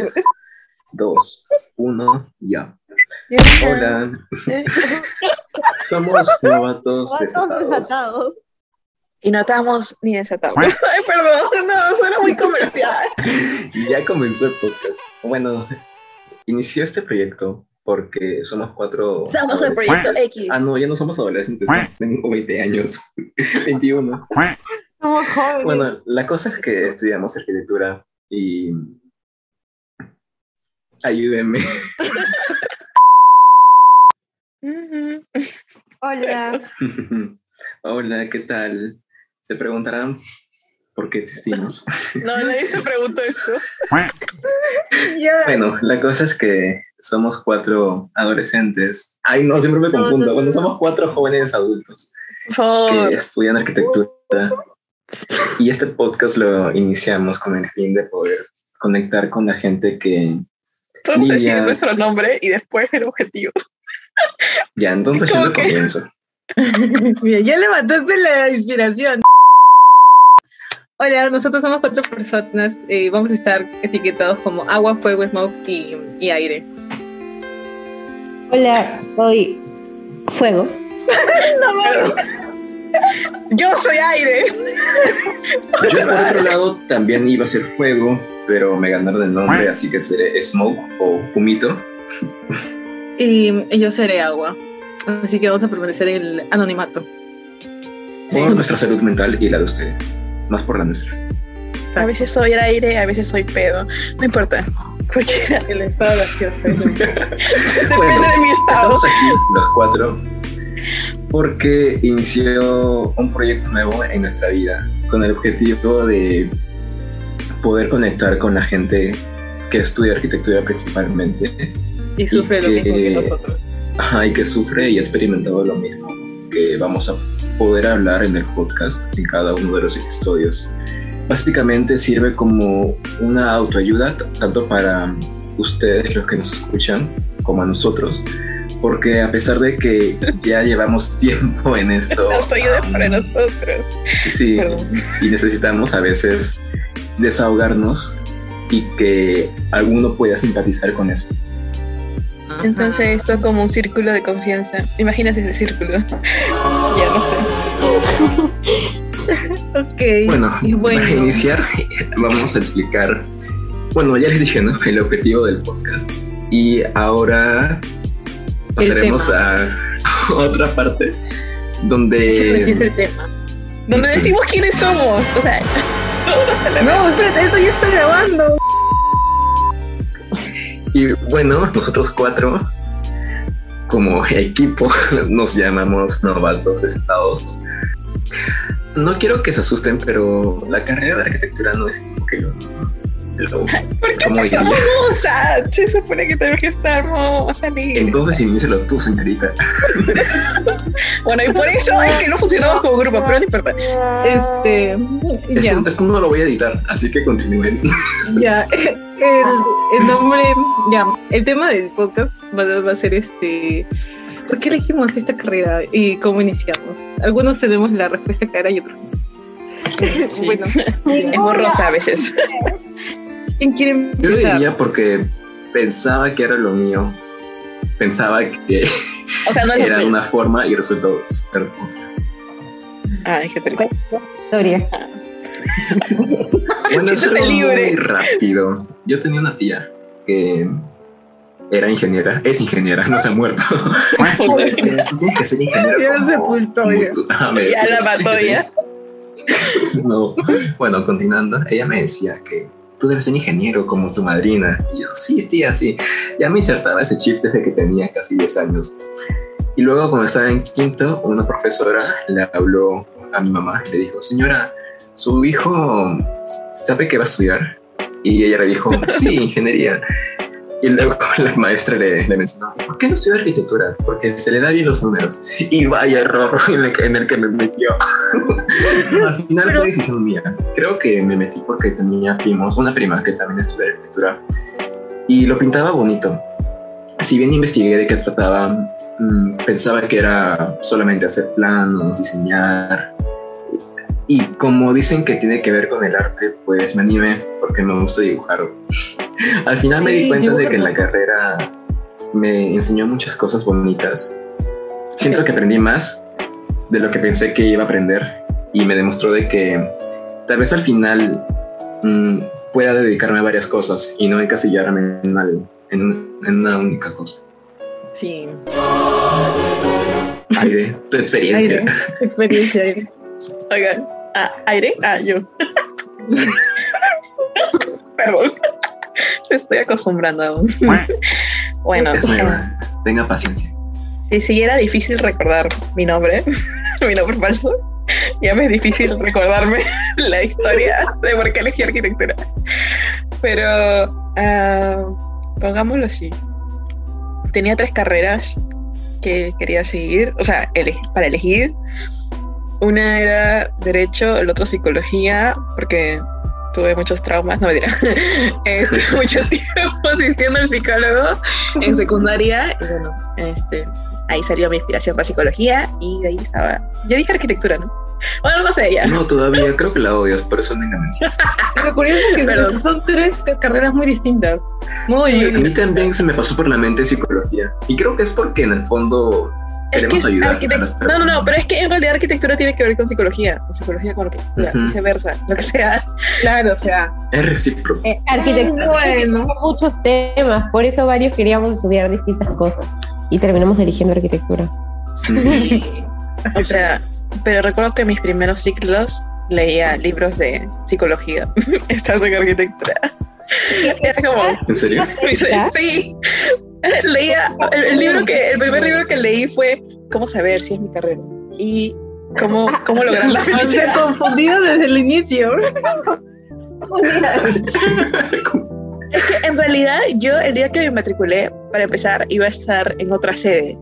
3, 2, 1, ya. Hola. Somos novatos desatados. Y no estamos ni desatados. Ay, perdón, no, suena muy comercial. y ya comenzó el podcast. Bueno, inició este proyecto porque somos cuatro. Somos el proyecto X. Ah, no, ya no somos adolescentes. Tengo 20 años, 21. Bueno, la cosa es que estudiamos arquitectura y. Ayúdenme. Hola. Hola, ¿qué tal? Se preguntarán por qué existimos. No, nadie se preguntó eso. Bueno, la cosa es que somos cuatro adolescentes. Ay, no, siempre me confundo. Bueno, somos cuatro jóvenes adultos que estudian arquitectura. Y este podcast lo iniciamos con el fin de poder conectar con la gente que. Podemos decir nuestro nombre y después el objetivo. Ya, entonces yo lo comienzo. Mira, ya levantaste la inspiración. Hola, nosotros somos cuatro personas. Eh, vamos a estar etiquetados como agua, fuego, smoke y, y aire. Hola, soy fuego. Yo soy aire. Yo por otro lado también iba a ser fuego, pero me ganaron el nombre, así que seré smoke o humito. Y yo seré agua. Así que vamos a permanecer en el anonimato. Por nuestra salud mental y la de ustedes. Más por la nuestra. A veces soy aire, a veces soy pedo. No importa. Cualquiera. El estado gaseoso. Depende de mi estado. Estamos aquí, los cuatro, porque inició un proyecto nuevo en nuestra vida con el objetivo de poder conectar con la gente que estudia arquitectura principalmente. Y sufre lo mismo que nosotros y que sufre y ha experimentado lo mismo que vamos a poder hablar en el podcast en cada uno de los episodios. Básicamente sirve como una autoayuda tanto para ustedes los que nos escuchan como a nosotros, porque a pesar de que ya llevamos tiempo en esto, autoayuda para nosotros. Sí, y necesitamos a veces desahogarnos y que alguno pueda simpatizar con eso. Entonces esto como un círculo de confianza. Imagínate ese círculo. ya no sé. ok. Bueno, para iniciar vamos a explicar, bueno, ya les dije, ¿no? El objetivo del podcast. Y ahora pasaremos a otra parte donde... es el tema? Donde decimos quiénes somos. O sea, no, espérate, esto ya está grabando. Y bueno, nosotros cuatro, como equipo, nos llamamos novatos estados. No quiero que se asusten, pero la carrera de arquitectura no es como que lo, ¿Por qué empezamos hermosa? Se supone que tenemos que estar Entonces inícialo tú, señorita. bueno, y por eso es que no funcionamos como grupo, pero no importa. Este. Eso, esto no lo voy a editar, así que continúen. Ya, el, el nombre, ya, el tema del podcast va, a ser este. ¿Por qué elegimos esta carrera y cómo iniciamos? Algunos tenemos la respuesta clara y otros bueno, es borrosa a veces. ¿Quién quiere Yo diría porque pensaba que era lo mío. Pensaba que o sea, no era una forma y resultó ser otra. Ay, qué triste. Historia. bueno, eso muy rápido. Yo tenía una tía que era ingeniera, es ingeniera, no se ha muerto. Tiene que ser ingeniera. Ya se sepultó ya. Ah, ya la mató ya. no. Bueno, continuando, ella me decía que tú debes ser ingeniero como tu madrina. Y yo, sí, tía, sí. Ya me insertaba ese chip desde que tenía casi 10 años. Y luego, cuando estaba en quinto, una profesora le habló a mi mamá y le dijo, señora, su hijo sabe que va a estudiar. Y ella le dijo, sí, ingeniería. Y luego la maestra le, mencionó, ¿por qué no estudia arquitectura? Porque se le da bien los números. Y vaya error en el, en el que me metió. al final fue decisión mía. Creo que me metí porque tenía primos, una prima que también estudia arquitectura. Y lo pintaba bonito. Si bien investigué de qué trataba, mm, pensaba que era solamente hacer planos, diseñar. Y como dicen que tiene que ver con el arte, pues me animé porque me gusta dibujar. Al final me di Sí, cuenta de que la hermoso. carrera me enseñó muchas cosas bonitas. Siento que aprendí más de lo que pensé que iba a aprender y me demostró de que tal vez al final mm, pueda dedicarme a varias cosas y no encasillarme en, algo, en, en una única cosa. Sí. Aire, tu experiencia. Aire, experiencia. aire. Oigan, ah, aire, ah, yo. Perdón. Me estoy acostumbrando aún. bueno, Es nueva. Tenga paciencia. si, si era difícil recordar mi nombre, mi nombre falso, ya me es difícil recordarme la historia de por qué elegí arquitectura. Pero ah, pongámoslo así. Tenía tres carreras que quería seguir, o sea, ele- para elegir. Una era derecho, el otro psicología, porque tuve muchos traumas, no me dirá. Estuve mucho tiempo asistiendo al psicólogo en secundaria y bueno, este, ahí salió mi inspiración para psicología y de ahí estaba. Yo dije arquitectura, ¿no? Bueno, no sé ya. No, todavía creo que la odio, por eso no la menciono. Lo curioso es que Perdón. son tres carreras muy distintas. Muy. A mí también se me pasó por la mente psicología. Y creo que es porque en el fondo queremos que ayudar arquitect- a las No, no, no, pero es que en realidad arquitectura tiene que ver con psicología, o psicología con arquitectura, Ujú. viceversa, lo que sea. Claro, o sea. Es recíproco. Eh, arquitectura Bueno. tiene muchos temas, por eso varios queríamos estudiar distintas cosas y terminamos eligiendo arquitectura. Sí. Así O sea, pero recuerdo que mis primeros ciclos leía libros de psicología, estando en arquitectura. Era como, ¿En serio? Sí. Leía el, el libro que el primer libro que leí fue cómo saber si es mi carrera y cómo cómo lograr la O sea, felicidad. confundido desde el inicio. Es que en realidad yo el día que me matriculé para empezar iba a estar en otra sede,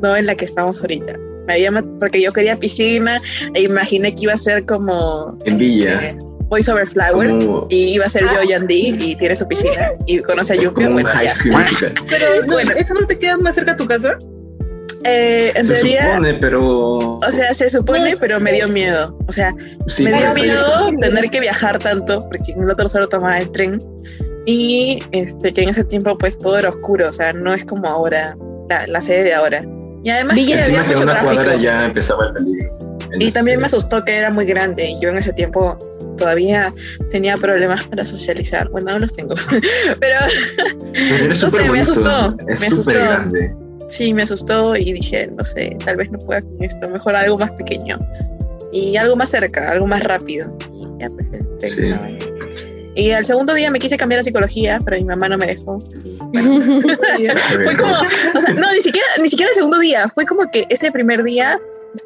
no en la que estamos ahorita. Me había porque yo quería piscina e imaginé que iba a ser como En Villa. este, Voice Over Flowers Como, y iba a ser yo Yandy y tiene su piscina y conoce a un bueno, high ya. school musical. Pero no, Bueno. ¿eso no te queda más cerca a tu casa? Eh, en Se supone, pero. O sea, se supone, pero me dio miedo. O sea, Sí, me dio miedo tener que viajar tanto, porque en el otro solo tomaba el tren. Y este, que en ese tiempo, pues todo era oscuro. O sea, no es como ahora, la, la sede de ahora. Y además, que Encima había que mucho una cuadra tráfico. ya empezaba el peligro. Y también me asustó que era muy grande. Y yo en ese tiempo todavía tenía problemas para socializar. Bueno, no los tengo. pero no sé, me asustó, Es me asustó. grande. sí, me asustó y dije, no sé, tal vez no pueda con esto. Mejor algo más pequeño. Y algo más cerca, algo más rápido. Y ya, pues, el Sí. Y al segundo día me quise cambiar a psicología, pero mi mamá no me dejó. Bueno, fue como, o sea, no, ni siquiera, ni siquiera el segundo día, fue como que ese primer día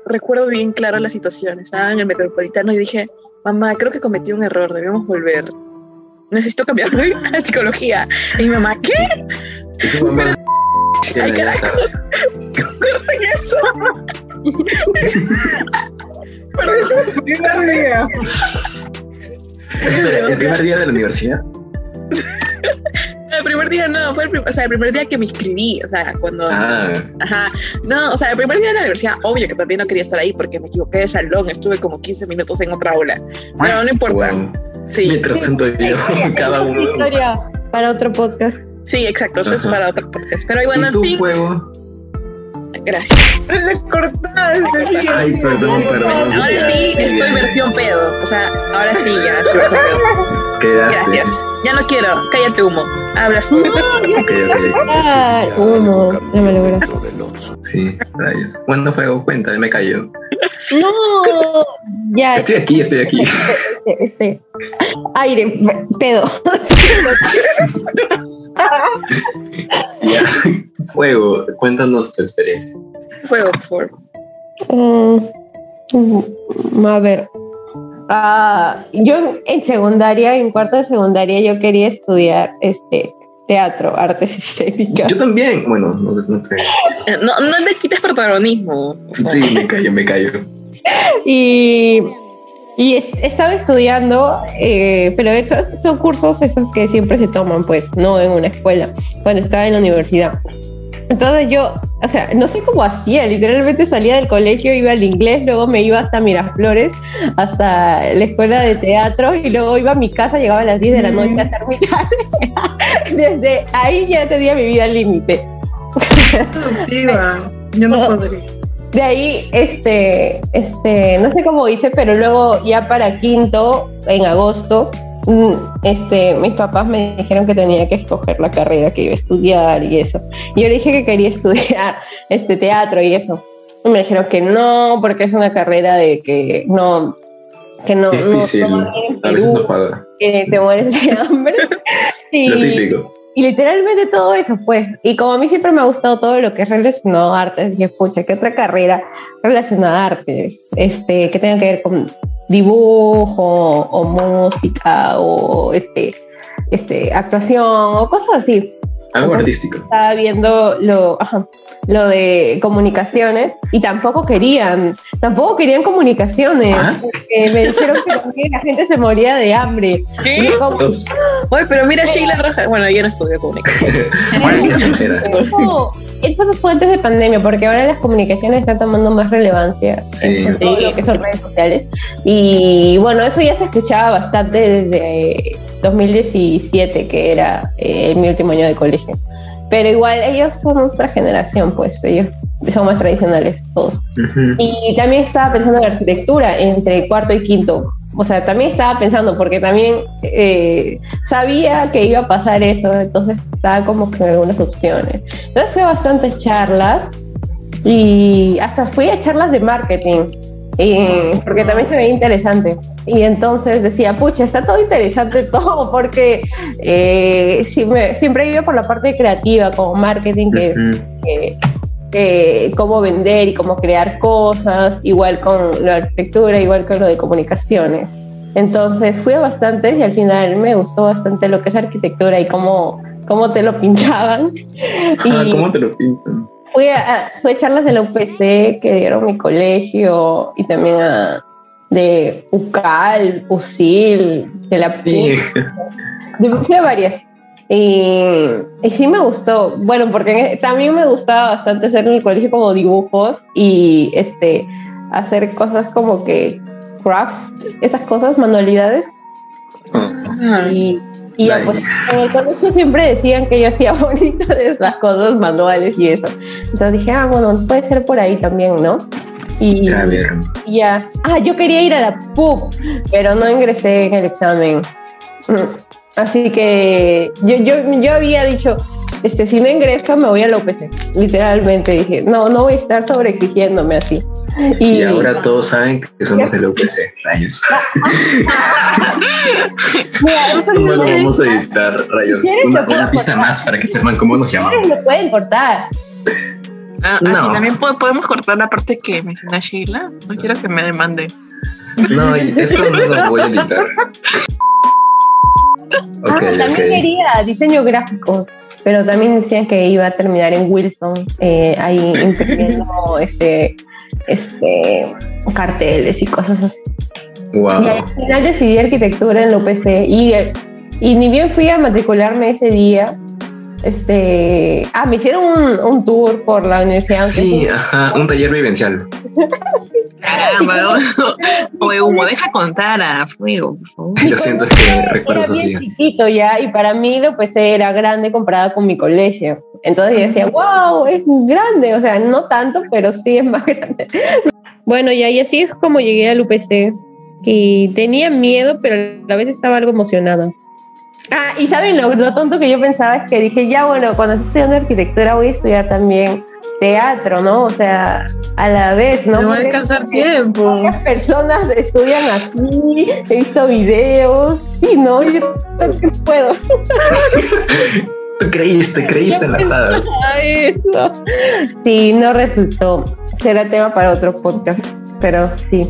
recuerdo bien claro la situación. Estaba en el metropolitano y dije, mamá, creo que cometí un error, debemos volver. Necesito cambiarme a psicología. Y mi mamá, ¿qué? Y tu mamá. Sí, Ay, carajo. está. ¿Qué es eso? Primer día. Espera, El primer día de la universidad. El primer día no, fue el, prim- o sea, el primer día que me inscribí, o sea, cuando, Ah, ajá, no, o sea, el primer día de la universidad, obvio que también no quería estar ahí porque me equivoqué de salón, estuve como 15 minutos en otra aula, pero no importa, wow. sí, Mientras tanto yo, cada uno. Historia para otro podcast. sí, exacto, eso es Ajá. para otro podcast, pero bueno, ¿Y en tu fin, juego? Gracias. Le cortaste. Ay, perdón, perdón. Ahora sí estoy versión pedo, o sea, ahora sí ya estoy versión pedo. Quedaste. Gracias. Ya no quiero, cállate humo, habla. Ok, ok. Ah, humo, no me logra. Sí, rayos. Bueno, juego, cuenta, me cayó. No, ya, Estoy aquí, estoy aquí. este, este, aire, pedo. Ya. Fuego, cuéntanos tu experiencia. Fuego, por favor. Mm, a ver. Ah, yo en secundaria, en cuarto de secundaria, yo quería estudiar este teatro, artes escénicas. Yo también. Bueno, no, no te. Eh, No, no le quites protagonismo. Sí, me callo, me callo. Y, y es- estaba estudiando, eh, pero esos son cursos esos que siempre se toman, pues, no en una escuela, cuando estaba en la universidad. Entonces yo, o sea, no sé cómo hacía, literalmente salía del colegio, iba al inglés, luego me iba hasta Miraflores, hasta la escuela de teatro y luego iba a mi casa, llegaba a las 10 de la noche a hacer mi tarea. Desde ahí ya tenía mi vida al límite. Yo no podría. De ahí, este, este, no sé cómo hice, pero luego ya para quinto, en agosto, este, mis papás me dijeron que tenía que escoger la carrera que iba a estudiar y eso. Y yo le dije que quería estudiar este teatro y eso. Y me dijeron que no, porque es una carrera de que no, que no, Difícil. no A veces no paga. que te mueres de hambre. Y- Lo típico. y literalmente todo eso, pues. Y como a mí siempre me ha gustado todo lo que es relacionado a artes, dije, pucha, ¿qué otra carrera relacionada a artes? Este, que tenga que ver con dibujo o música o este, este, actuación o cosas así. Algo artístico. Estaba viendo lo, ajá, lo de comunicaciones y tampoco querían, tampoco querían comunicaciones. ¿Ah? porque me dijeron que la gente se moría de hambre. ¿Qué? como. Oye, pero mira Sheila Roja. Bueno, yo no estudio comunicación. Bueno, es extranjera. Eso, eso fue antes de pandemia, porque ahora las comunicaciones están tomando más relevancia Sí. en todo lo que son redes sociales. Y bueno, eso ya se escuchaba bastante desde eh, 2017, que era eh, mi último año de colegio. Pero igual ellos son otra generación, pues ellos son más tradicionales todos. Y también estaba pensando en arquitectura entre cuarto y quinto. O sea, también estaba pensando, porque también eh, sabía que iba a pasar eso, entonces estaba como que en algunas opciones. Entonces fui a bastantes charlas y hasta fui a charlas de marketing, eh, porque también se veía interesante. Y entonces decía, pucha, está todo interesante todo, porque eh, me- siempre he ido por la parte creativa, como marketing, que es eh, eh, cómo vender y cómo crear cosas, igual con la arquitectura, igual con lo de comunicaciones. Entonces fui a bastantes y al final me gustó bastante lo que es arquitectura y cómo, cómo te lo pintaban. Ah, Y ¿Cómo te lo pintan? Fui a, fui a charlas de la UPC que dieron mi colegio y también a, de UCAL, UCIL, de la Sí. fui a varias. Y, y sí me gustó, bueno, porque también me gustaba bastante hacer en el colegio como dibujos y este hacer cosas como que crafts, esas cosas, manualidades. Ah, Y, y ya, pues, en el colegio siempre decían que yo hacía bonito de esas cosas manuales y eso. Entonces dije, ah, bueno, puede ser por ahí también, ¿no? Y ya ya. Ah, yo quería ir a la PUB, pero no ingresé en el examen. Mm. Así que yo, yo, yo había dicho, este, si no ingreso me voy a la UPC. Literalmente dije, no, no voy a estar sobreexigiéndome así. Y, Y ahora todos saben que somos de la UPC, rayos. Mira, Esto no lo vamos a editar, rayos. ¿Quieres Una, una pista más para que sepan cómo nos llamamos. lo pueden cortar. Ah, No. así también po- podemos cortar la parte que menciona Sheila. No quiero que me demande. No, esto no lo voy a editar. Ah, también ok. quería diseño gráfico, pero también decían que iba a terminar en Wilson, eh, ahí imprimiendo este, este, carteles y cosas así. Y al final decidí arquitectura en la UPC y, y ni bien fui a matricularme ese día, este, ah, me hicieron un, un tour por la universidad. Sí, ajá, un taller vivencial. Caramba, oye, Hugo, deja contar a fuego, por favor. Lo siento, es que recuerdo era esos bien días. chiquito ya y para mí la UPC era grande comparada con mi colegio. Entonces yo decía, wow, es grande, o sea, no tanto, pero sí es más grande. Bueno, y así es como llegué al UPC. Y tenía miedo, pero a la vez estaba algo emocionada. Ah, y saben lo, lo tonto que yo pensaba es que dije, ya bueno, cuando esté estudiando arquitectura voy a estudiar también teatro, ¿no? O sea, a la vez, ¿no? No va a alcanzar tiempo. Muchas personas estudian así, he visto videos, y no, yo también puedo. Tú creíste, creíste en las hadas. Eso. Sí, no resultó. Será tema para otro podcast, pero sí.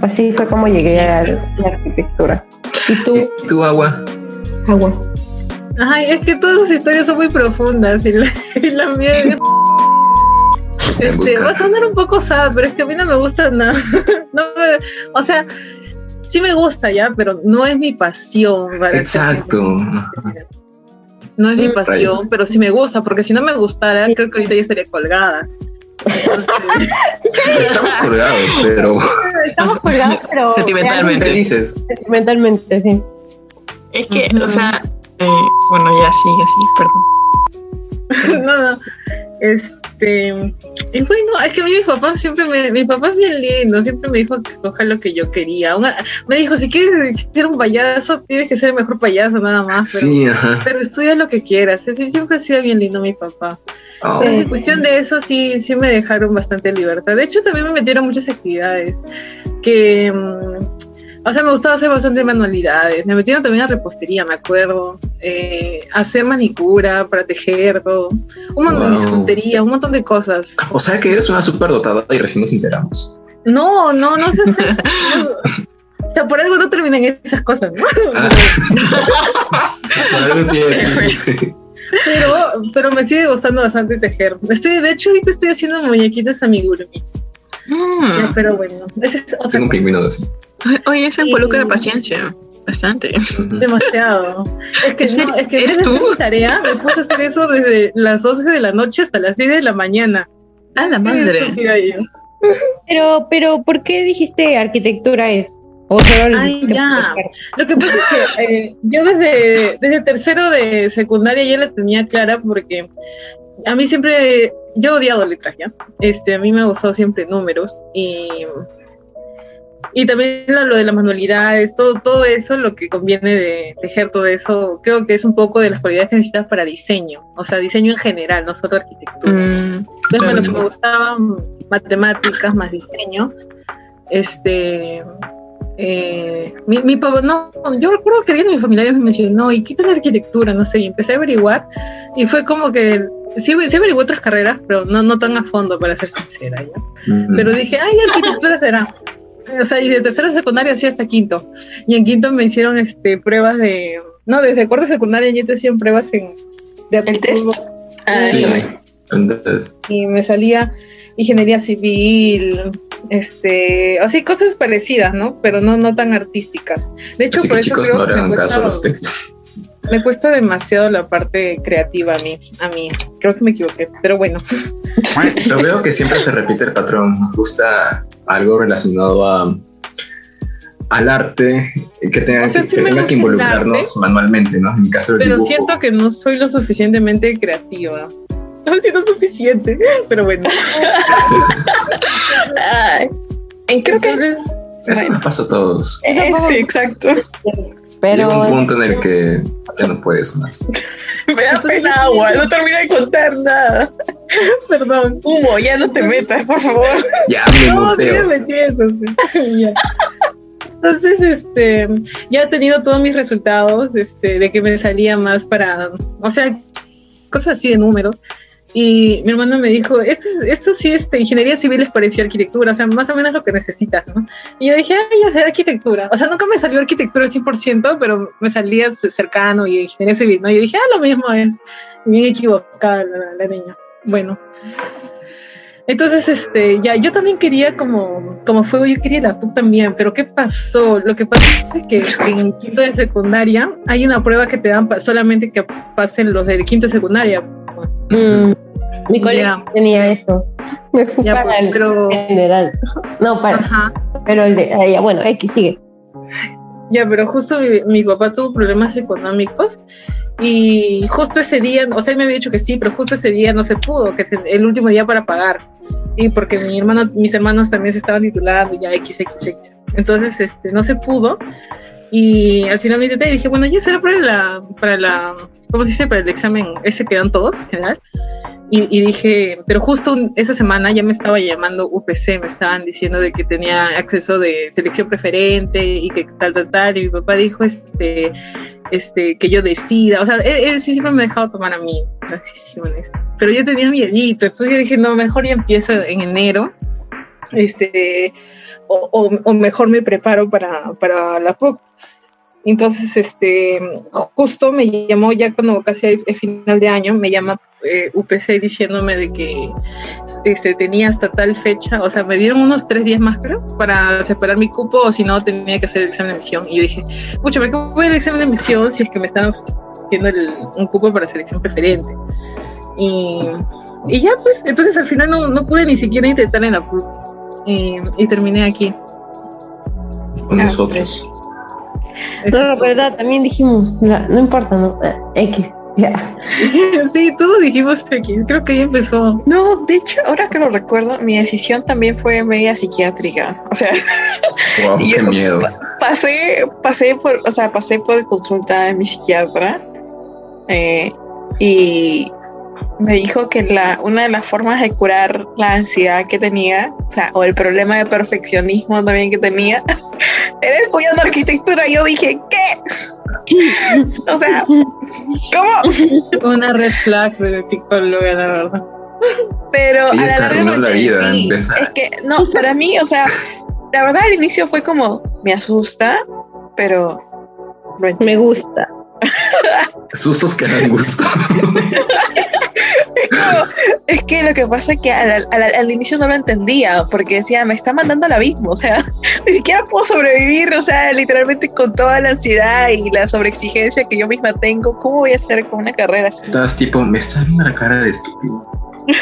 Así fue como llegué a la arquitectura. ¿Y tú, ¿Y tú, agua? Agua? Ay, es que todas sus historias son muy profundas y la, y la mía es- Este, va a sonar un poco sad, pero es que a mí no me gusta nada. No me- o sea, sí me gusta ya, pero no es mi pasión. para Exacto. No es mi pasión, pero sí me gusta, porque si no me gustara, creo que ahorita ya estaría colgada. Estamos colgados, pero. Estamos colgados, pero. Sentimentalmente. Felices. Sentimentalmente, sí. Es que, o sea, eh, bueno, ya sigue así, perdón. no, no. Este. Y bueno, es que a mí mi papá siempre me. Mi papá es bien lindo, siempre me dijo que coja lo que yo quería. Una- me dijo: si quieres ser un payaso, tienes que ser el mejor payaso, nada más. Pero, Sí, ajá. pero estudia lo que quieras. Así siempre ha sido bien lindo mi papá. Oh, en cuestión de eso, sí, sí me dejaron bastante libertad. De hecho, también me metieron muchas actividades que. O sea, me gustaba hacer bastante manualidades. Me metieron también a repostería, me acuerdo. Eh, hacer manicura para tejer, todo. Un montón de un montón de cosas. O sea que eres una súper dotada y recién nos enteramos. No, no, no. O sea, por algo no terminan esas cosas, ¿no? Ah. Sí, sí. Pero, pero me sigue gustando bastante tejer. Estoy, de hecho, ahorita estoy haciendo muñequitas amigurumi. Mm. Ya, pero bueno, esa es otra Tengo un pingüino así. Oye, eso Sí. involucra paciencia. Bastante. Demasiado. Es que, no, es que ¿Eres de tú? mi tarea, me puse a hacer eso desde las 12 de la noche hasta las 6 de la mañana. A la madre. Pero, pero, ¿por qué dijiste arquitectura es? O solo lo Ay, ya. Lo que pasa es que eh, yo desde, desde tercero de secundaria ya la tenía clara porque a mí siempre, yo he odiado letras ya. Este, a mí me ha gustado siempre números y, y también lo, de las manualidades, todo, todo eso, lo que conviene de tejer todo eso, creo que es un poco de las cualidades que necesitas para diseño, o sea, diseño en general, no solo arquitectura. Mm, Entonces, Claro. lo que me gustaba, matemáticas más diseño. Este. eh, mi, mi papá, no, yo recuerdo que alguien de mi familia me mencionó, y quita la arquitectura, no sé, y empecé a averiguar, y fue como que. Sí, sí averigué otras carreras, pero no, no tan a fondo, para ser sincera, ¿ya? Ujú. Pero dije, ay, arquitectura será. O sea, y de tercera secundaria sí hasta quinto. Y en quinto me hicieron este, pruebas de. No, desde cuarto secundaria ya te hacían pruebas en. De ¿El test? aptitud Ah, Sí, entonces, y me salía ingeniería civil, este, así cosas parecidas, ¿no? Pero no, no tan artísticas. De hecho, así por que eso chicos creo no hagan caso a los textos. Me cuesta demasiado la parte creativa a mí, a mí. Creo que me equivoqué, pero bueno. Pero veo que siempre se repite el patrón. Nos gusta algo relacionado a al arte que tenga, O sea, que, sí que tenga que involucrarnos manualmente, ¿no? En mi caso Pero dibujo. siento que no soy lo suficientemente creativa. No siento suficiente, pero bueno. Ay, creo que. Entonces, Eso bueno. nos pasa a todos. eh, sí, exacto. Pero, Llega un punto en el que ya no puedes más. Me da pena agua. No termino de contar nada. perdón. Humo, ya no te metas, por favor. Ya me No, sí, me. Entonces, este, ya he tenido todos mis resultados, este, de que me salía más para, o sea, cosas así de números. Y mi hermano me dijo, esto, es- esto sí, este, ingeniería civil es parecía arquitectura, o sea, más o menos lo que necesitas, ¿no? Y yo dije, ay, ya sé arquitectura. O sea, nunca me salió arquitectura al 100%, pero me salía cercano y ingeniería civil, ¿no? Y yo dije, ah, lo mismo es. Bien equivocada la, la niña. Bueno. Entonces, este, ya, yo también quería como, como fuego, yo quería la PUC también, pero ¿qué pasó? Lo que pasa es que en quinto de secundaria hay una prueba que te dan solamente que pasen los de quinto de secundaria. mm, mi colegio Ya. tenía eso. Me fui Ya, para pues, el general. No, para, ajá, pero el de, ya, bueno, X sigue. ya, pero justo mi, mi papá tuvo problemas económicos y justo ese día, o sea, él me había dicho que sí, pero justo ese día no se pudo, que el último día para pagar. Y porque mi hermano, mis hermanos también se estaban titulando, ya XXX. Entonces, este, no se pudo. Y al final me intenté y dije, bueno, ya será para la, para la, ¿cómo se dice? Para el examen ese que dan todos, en general. Y, y dije, pero justo esa semana ya me estaba llamando UPC, me estaban diciendo de que tenía acceso de selección preferente y que tal, tal, tal. Y mi papá dijo, este, este, que yo decida. O sea, él, sí siempre me ha dejado tomar a mí las decisiones. Pero yo tenía miedito, entonces yo dije, no, mejor ya empiezo en enero. Este, o, o- o mejor me preparo para, para la PUC. Entonces, este, justo me llamó ya cuando casi el final de año, me llama eh, UPC diciéndome de que este, tenía hasta tal fecha, o sea, me dieron unos tres días más, creo, para separar mi cupo, o si no, tenía que hacer el examen de admisión. Y yo dije, mucho, ¿por qué voy al examen de admisión si es que me están siendo el, un cupo para selección preferente. Y, y ya, pues, entonces al final no, no pude ni siquiera intentar en la. Y, y terminé aquí. Con nosotros. No, pero no, también dijimos, no, no importa, no, eh, X, ya. Sí, todos dijimos X. Creo que ahí empezó. No, de hecho, ahora que lo recuerdo, mi decisión también fue media psiquiátrica. O sea, Wow, y qué yo- miedo. pasé, pasé por, o sea, pasé por consulta de mi psiquiatra eh, y me dijo que la, una de las formas de curar la ansiedad que tenía, o sea, o el problema de perfeccionismo también que tenía, era estudiando arquitectura. Yo dije, ¿qué? O sea, ¿cómo? Una red flag de psicóloga, la verdad. Pero Ella a la larga la vida, Es que, no, para mí, o sea, la verdad al inicio fue como, me asusta, pero. Me gusta. Sustos que dan gusto. Es que lo que pasa es que al, al- al inicio no lo entendía, porque decía, me está mandando al abismo, o sea, ni siquiera puedo sobrevivir, o sea, literalmente con toda la ansiedad y la sobreexigencia que yo misma tengo, ¿cómo voy a hacer con una carrera así? Estabas tipo, me está viendo la cara de estúpido.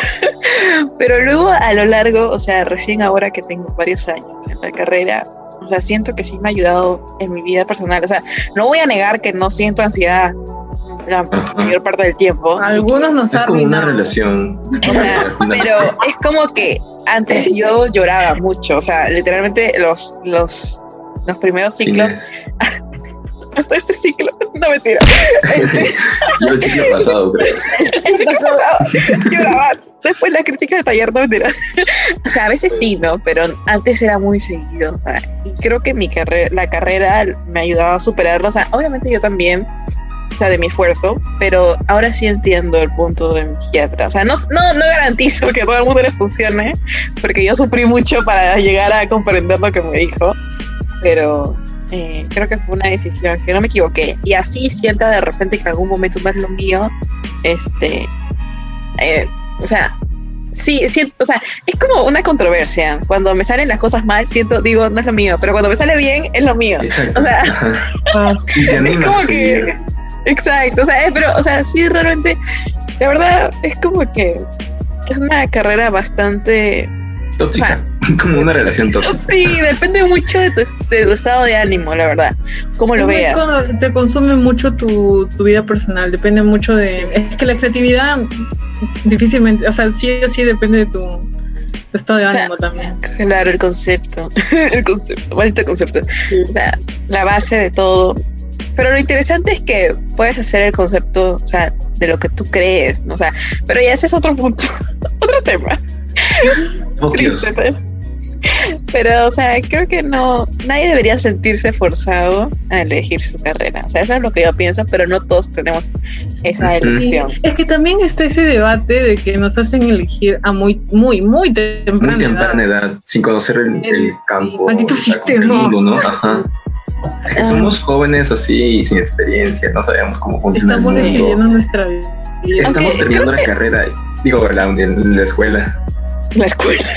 Pero luego a lo largo, o sea, recién ahora que tengo varios años en la carrera, o sea, siento que sí me ha ayudado en mi vida personal, o sea, no voy a negar que no siento ansiedad la Ajá. mayor parte del tiempo, Algunos nos Es como una relación. O sea, pero es como que antes yo lloraba mucho, o sea, literalmente los, los, los primeros ciclos, hasta este ciclo, no mentira, este, Yo el ciclo pasado, creo. el ciclo pasado lloraba, después la crítica de taller, no mentira. O sea, a veces sí, ¿no? Pero antes era muy seguido, o sea, y creo que mi carrera, la carrera me ha ayudado a superarlo, o sea, obviamente yo también, de mi esfuerzo, pero ahora sí entiendo el punto de mi psiquiatra, o sea, no, no, no garantizo que a todo el mundo le funcione, porque yo sufrí mucho para llegar a comprender lo que me dijo, pero eh, creo que fue una decisión que no me equivoqué, y así sienta de repente que algún momento es lo mío, este, eh, o sea, sí, sí, o sea, es como una controversia. Cuando me salen las cosas mal, siento, digo, no es lo mío, pero cuando me sale bien, es lo mío. Exacto. O sea, Y te Es como que, exacto, o sea, es- pero, o sea, sí, realmente, la verdad, es como que es una carrera bastante, Tóxica. Como una relación tóxica. sí, depende mucho de tu, de tu estado de ánimo, la verdad, cómo lo veas. te consume mucho tu, tu vida personal, depende mucho de... Es que la creatividad difícilmente, o sea, sí o sí depende de tu, estado de O sea, ánimo también. Claro, el concepto, el concepto, maldito concepto. O sea, la base de todo. Pero lo interesante es que puedes hacer el concepto, o sea, de lo que tú crees, ¿no? o sea, pero ya ese es otro punto, otro tema. Triste, pues. Pero, o sea, creo que no, nadie debería sentirse forzado a elegir su carrera. O sea, eso es lo que yo pienso, pero no todos tenemos esa elección. Es que también está ese debate de que nos hacen elegir a muy, muy, muy temprana, Muy temprana edad. edad, sin conocer el, el Sí, campo, el sistema. mundo, ¿no? Ajá. Somos jóvenes así, sin experiencia, no sabemos cómo funciona Estamos el mundo. decidiendo nuestra vida. Estamos terminando la carrera, digo, la, la escuela. La escuela.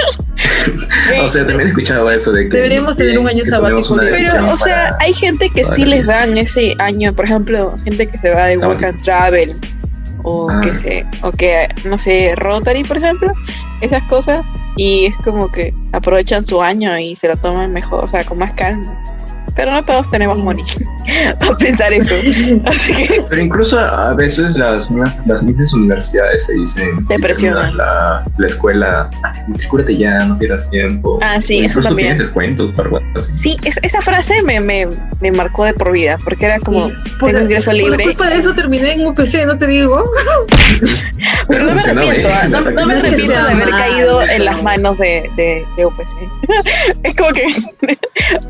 O sea, también he escuchado eso de que Deberíamos tener un año sabático Pero, o sea, para- hay gente que sí les dan ese año, por ejemplo, gente que se va de work and travel o Ah. que se, o que, no sé, Rotary, por ejemplo, esas cosas, y es como que aprovechan su año y se lo toman mejor, o sea, con más calma. Pero no todos tenemos money para pensar eso. Así que, Pero incluso a veces las, mismas- las mismas universidades te dicen Te si presionan. terminas La, la escuela, "Ah, matricúlate ya, no pierdas tiempo. ah, sí, O eso incluso también. tienes descuentos para así. Sí, es- esa frase me, me, me marcó de por vida, porque era como, Por- tengo ingreso Por libre. culpa de eso terminé en UPC, no te digo. Pero no me arrepiento, ¿eh? ah, no, no me arrepiento de haber caído en las manos de, de, de UPC. es como que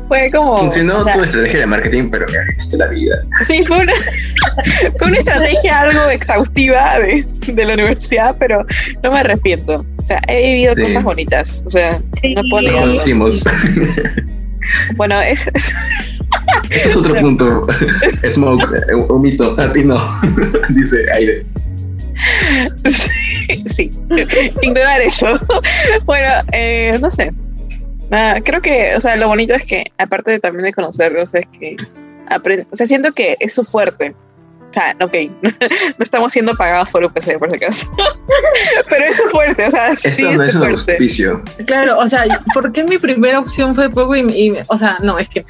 fue como. Funcionó o sea, tu estrategia de marketing, pero me arruinaste la vida. Sí, fue una, fue una estrategia algo exhaustiva de, de la universidad, pero no me arrepiento. O sea, he vivido Sí. cosas bonitas. O sea, no puedo Lo negarlo. conocimos. Bueno, es, Ese es otro punto. Smoke, eh, un mito, a ti no. Dice aire. sí, ignorar eso. Bueno, eh, no sé. Nada, creo que, o sea, lo bonito es que, aparte de también de conocerlos, es que aprenden, o sea, siento que es su fuerte. sea, ok, no estamos siendo pagados por UPC, por si acaso. Pero es fuerte, o sea, Esto sí no es es un fuerte. auspicio. Claro, o sea, ¿por qué mi primera opción fue poco y, y- o sea, no, es que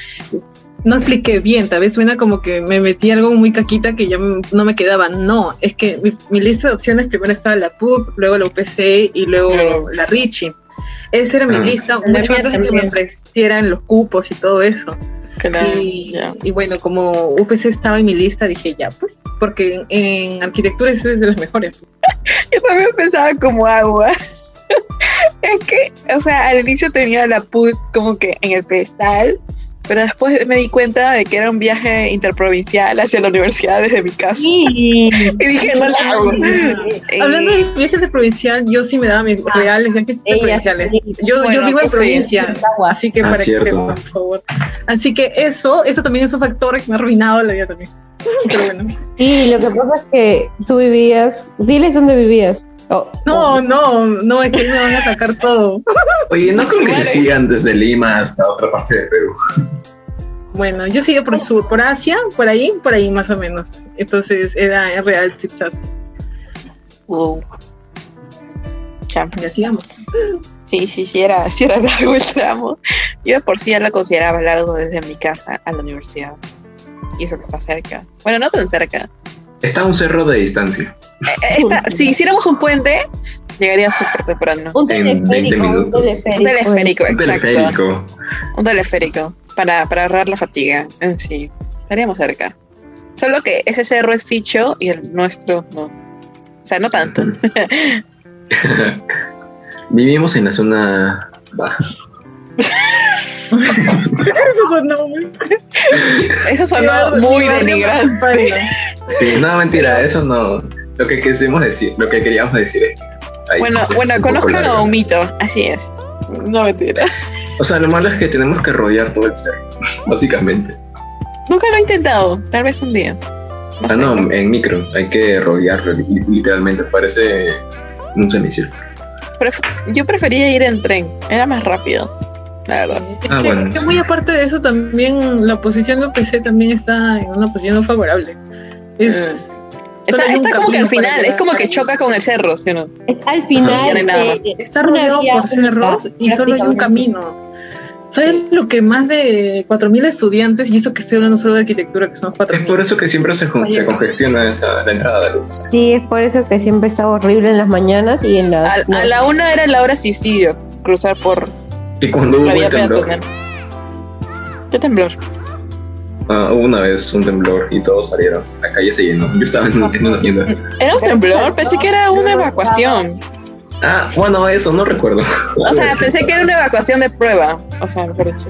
no expliqué bien, tal vez suena como que me metí algo muy caquita que ya no me quedaba. No, es que mi, mi lista de opciones primero estaba la PUC, luego la UPC y luego Claro. la Richie. Esa era mi Ah. lista mucho antes de que me ofrecieran los cupos y todo eso. Claro, y, bueno, como UPC estaba en mi lista, dije ya, pues, porque en, en arquitectura es de las mejores. Yo también pensaba como agua. es que, o sea, al inicio tenía la PUD como que en el pedestal, pero después me di cuenta de que era un viaje interprovincial hacia la universidad desde mi casa. Sí. Y dije, no la hago. Y- Hablando de viajes de provincial, yo sí me daba mis Ah, reales viajes de ella provinciales. sí. Yo, Bueno, yo vivo en sí. provincia, así que Ah, para que cierto. sepan, por favor. Así que eso, eso también es un factor que me ha arruinado la vida también. Pero bueno. Sí, lo que pasa es que tú vivías. Diles dónde vivías. Oh, No, oh. no, no, es que me van a atacar todo. Oye, no creo que te sigan desde Lima hasta otra parte de Perú. Bueno, yo sigo por el sur, por Asia, por ahí, por ahí más o menos. Entonces era real quizás. Wow. Ya. Ya sigamos. Sí, sí, sí, era, sí era largo el tramo. Yo de por sí ya lo consideraba largo desde mi casa a la universidad. Y eso que está cerca. Bueno, no tan cerca. Está a un cerro de distancia. Eh, está- si hiciéramos un puente, llegaría súper temprano. Un En 20 teleférico, un teleférico. Un teleférico, Un exacto. teleférico. Un teleférico. Para, para ahorrar la fatiga en sí. Estaríamos cerca. Solo que ese cerro es ficho y el nuestro no. O sea, no tanto. Vivimos en la zona baja. Eso sonó muy Eso sonó muy denigrante. Sí, no, mentira, eso no. Lo que quisimos decir, lo que queríamos decir es que Bueno, bueno, conozcan a un mito. Así es. No mentira. O sea, lo malo es que tenemos que rodear todo el cerro, básicamente. Nunca lo he intentado. Tal vez un día. No Ah, sé, no, ¿no? en micro, hay que rodearlo li- literalmente, parece un semicírculo. Pref- yo prefería ir en tren. Era más rápido. La verdad. Es Ah, que, bueno, que sí. muy aparte de eso, también la posición de UPC también está en una posición no favorable. Es, solo Está, está como que al final, es como que choca con el cerro, ¿sí o no? Al final. no eh, Está rodeado por cerros y solo hay un camino. ¿Sabes lo que más de 4.000 estudiantes, y eso que estoy hablando solo de arquitectura, que son Es por 4.000? eso que siempre se, con- se congestiona esa, la entrada de luz. Sí, es por eso que siempre está horrible en las mañanas y en las. A, a la una era la hora suicidio, cruzar por Y cuando hubo el temblor. ¿Qué temblor? ah, hubo una vez un temblor y todos salieron. La calle se llenó. Yo estaba en, en una tienda. ¿Era un temblor? Pensé que era una evacuación. Ah, bueno, eso, no recuerdo. O sea, pensé que era una evacuación de prueba. O sea, mejor dicho.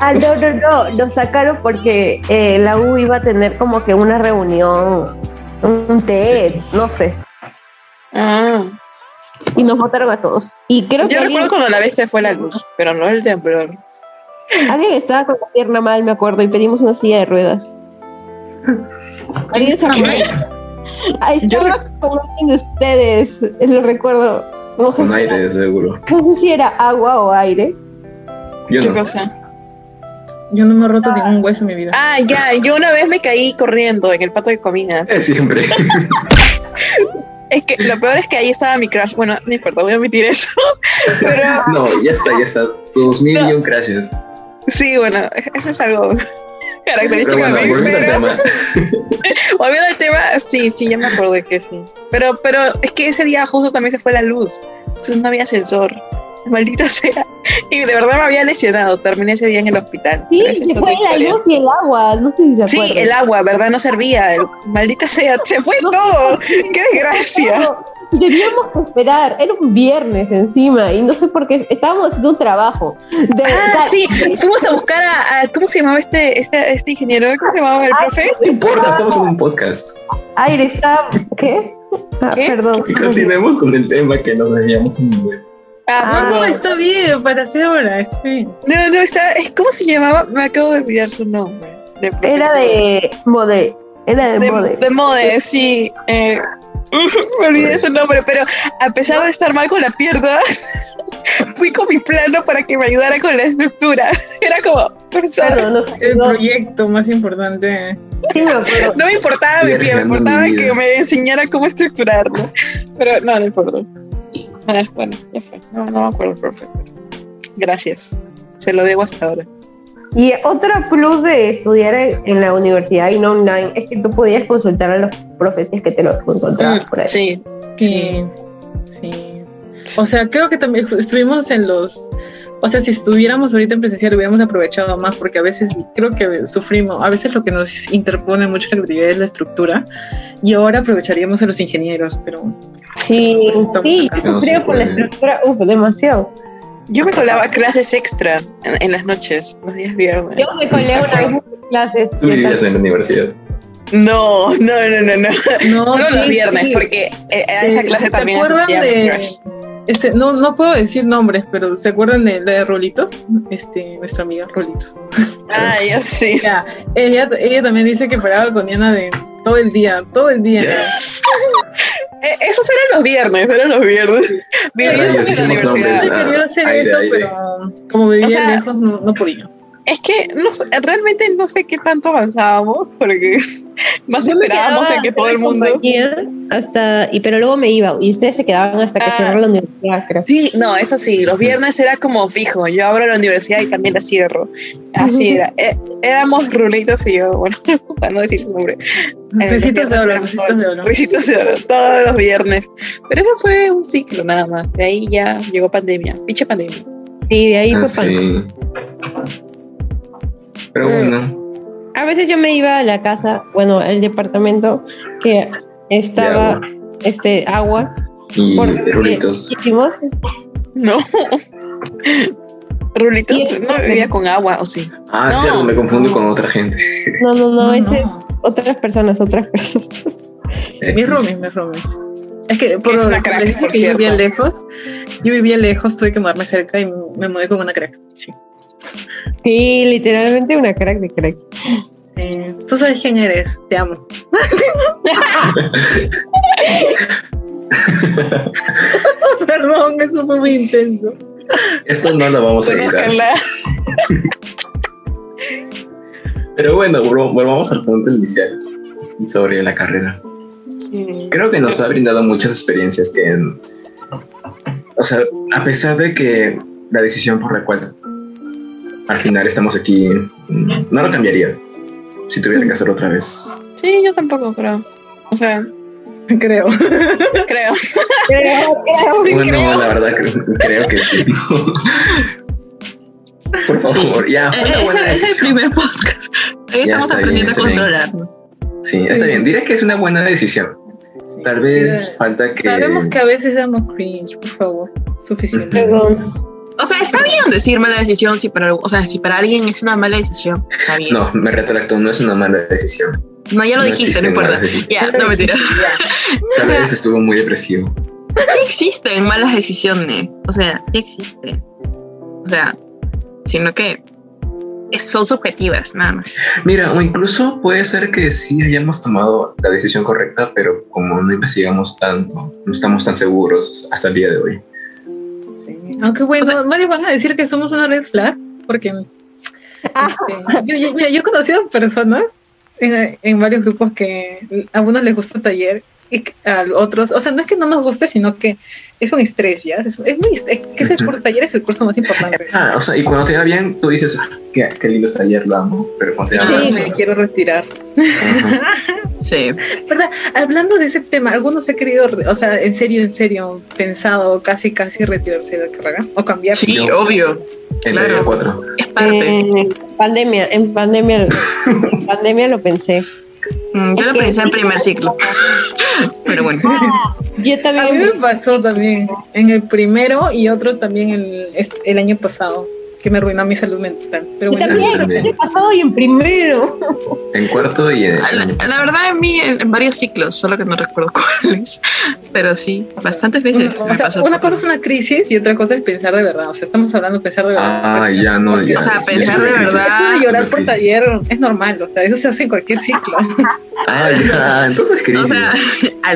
Ah, no, no, no. Lo sacaron porque eh, la U iba a tener como que una reunión, un TED, no sé. Ah, Y nos votaron a todos. Y creo que yo alguien, recuerdo cuando la vez se fue la luz, pero no el temblor. alguien estaba con la pierna mal, me acuerdo, y pedimos una silla de ruedas. Alguien estaba mal. Ah, Yo estaba con alguien de ustedes, lo recuerdo. No Con era- aire, seguro. no sé si era agua o aire. Yo ¿Qué no. cosa? Yo no me he roto ningún hueso en mi vida. Ah, ya, yo una vez me caí corriendo en el pato de comidas. Es siempre. Es que lo peor es que ahí estaba mi crush. Bueno, no importa, voy a omitir eso. Pero No, ya está, ya está. Tus mil y un crashes. sí, bueno, eso es algo Pero característico bueno, de mí. volviendo al Pero tema. volviendo al tema, sí, sí, ya me acordé que sí. Pero, pero es que ese día justo también se fue la luz. Entonces no había ascensor. Maldita sea. Y de verdad me había lesionado. Terminé ese día en el hospital. Sí, fue la luz y el agua, no sé si se Sí, el agua, ¿verdad? No servía. El- maldita sea, se fue todo. ¡Qué desgracia! Teníamos que esperar, era un viernes encima y no sé por qué estábamos haciendo un trabajo. De, Ah, sí, fuimos a buscar a, a- ¿cómo se llamaba este, este, este ingeniero? ¿Cómo se llamaba el profe? No importa, estamos en un podcast. Aire está. ¿Qué? Ah, ¿Qué? perdón. Y continuemos con el tema que nos debíamos en. Ah, No, no, está bien, para hacer ahora, está bien. no, no, está, es- ¿cómo se llamaba? Me acabo de olvidar su nombre. De Era de Mode. Era de, de, Mode. de Mode, sí. eh, me olvidé Pues. su nombre, pero a pesar de estar mal con la pierna, fui con mi plano para que me ayudara con la estructura. Era como, Claro, no El no. proyecto más importante. Sí, me acuerdo. No me importaba mi pie, me importaba mi que me enseñara cómo estructurarlo. Pero no, no importa. Ah, bueno, ya fue. No, no me acuerdo, profe. Gracias. Se lo debo hasta ahora. Y otro plus de estudiar en, la universidad y no online es que tú podías consultar a los profes si es que te los encontrabas por ahí. Mm, Sí, Sí, sí. O sea, creo que también estuvimos en los. O sea, si estuviéramos ahorita en presencial hubiéramos aprovechado más porque a veces creo que sufrimos, a veces lo que nos interpone mucho la creatividad es la estructura y ahora aprovecharíamos a los ingenieros, pero Sí, sí, No se creo por la estructura, uf, demasiado. Yo me colaba clases extra en, en las noches, los días viernes. Yo me colé una vez en mis clases. Tú vivías en la universidad. No, no, no, no, no. no. Solo los sí, viernes, sí. porque eh, a esa Eh, clase ¿se también acuerdan asistía mi de- crush. Este, no, no puedo decir nombres, pero ¿se acuerdan de la de Rolitos? Este, nuestra amiga Rolitos. Ah, yo sí. Ya, ella, ella también dice que paraba con Diana de todo el día, todo el día. Yes. Eh, esos eran los viernes, eran los viernes. Vivíamos en la universidad. nombres. Yo quería hacer aire, eso, aire. pero como vivía O sea, lejos no, no podía. Es que no sé, realmente no sé qué tanto avanzábamos, porque más Yo esperábamos en que todo el mundo. hasta y pero luego me iba y ustedes se quedaban hasta que Ah. cerrara la universidad creo Sí, no, eso sí, los viernes era como fijo. Yo abro la universidad y también la cierro. Así era. Eh, éramos Rulitos y yo, bueno, para no decir su nombre. Eh, los Besitos de oro, besitos de oro. Besitos de oro, todos los viernes. Pero eso fue un ciclo nada más. De ahí ya llegó pandemia, pinche pandemia. sí de ahí Ah, fue sí. Pero Mm. bueno, a veces yo me iba a la casa bueno al departamento que estaba agua. este agua y porque rulitos. hicimos No. Rulitos Y- no vivía con agua, ¿o sí? Ah, No. cierto, me confundo con otra gente. no no no, No, ese no. otras personas otras personas Mi roomie, mi roomie. Es que por Es una les crack, dije por que yo vivía lejos. Yo vivía lejos, tuve que mudarme cerca y me mudé con una crack. Sí. Sí literalmente una crack de cracks Sí. Tú sabes quién eres, te amo. Perdón, eso fue muy intenso. Esto no lo vamos a. Conózcanla. Pero bueno, vol- volvamos al punto inicial sobre la carrera. Creo que nos ha brindado muchas experiencias que, en- o sea, a pesar de que la decisión por la cual al final estamos aquí, mm, no lo cambiaría si tuviera que hacerlo otra vez. Sí, yo tampoco creo. O sea, Creo. creo. Bueno, la verdad creo, creo que sí. Por favor, ya, fue una buena Eh, es el decisión. primer podcast. Ya estamos bien, aprendiendo a bien. controlarnos. Sí, está bien. Diré que es una buena decisión. Tal vez falta que... Sabemos que a veces damos cringe, por favor. Suficiente. perdón O sea, está bien decir mala decisión si para, o sea, si para alguien es una mala decisión. Está bien. No, me retracto, no es una mala decisión. No, ya lo dijiste, no importa. Ya, no mentira. Tal vez estuvo muy depresivo. Sí existen malas decisiones. O sea, sí existen. O sea, sino que son subjetivas, nada más. Mira, o incluso puede ser que sí hayamos tomado la decisión correcta, pero como no investigamos tanto, no estamos tan seguros hasta el día de hoy. Aunque bueno, O sea- varios van a decir que somos una red flag, porque este, yo, yo- mira, yo he conocido personas en, en varios grupos que a unos les gusta taller a otros, o sea, no es que no nos guste, sino que es un estrés, ¿ya? Es, es muy, es que ese curso, taller es el curso más importante. Ah, o sea, y cuando te va bien, tú dices, ah, qué, qué lindo está ayer, lo amo, pero cuando te Ah, mal, Sí, me quiero retirar. ajá. Sí. ¿Verdad? Hablando de ese tema, ¿algunos se ha querido, o sea, en serio, en serio, pensado casi, casi retirarse de la carrera o cambiar? Sí, Yo- obvio. En Claro. teoría cuatro. Es parte. en pandemia en pandemia en pandemia lo pensé Mm, yo lo que- pensé en primer ciclo. Pero bueno. yo A mí también me pasó también en el primero y otro también el, el año pasado, que me arruinó mi salud mental. Pero bueno, también también. año pasado y en primero En cuarto y en... La, la verdad, en mí, en, en varios ciclos, solo que no recuerdo cuáles. Pero sí, bastantes veces. una, me o sea, pasó una cosa es una crisis y otra cosa es pensar de verdad. O sea, estamos hablando de pensar de verdad. Ah, ya no, ya. O sea, sí, pensar de crisis. verdad. Eso de llorar por taller es normal, o sea, eso se hace en cualquier ciclo. Ah, ya, entonces crisis. O sea,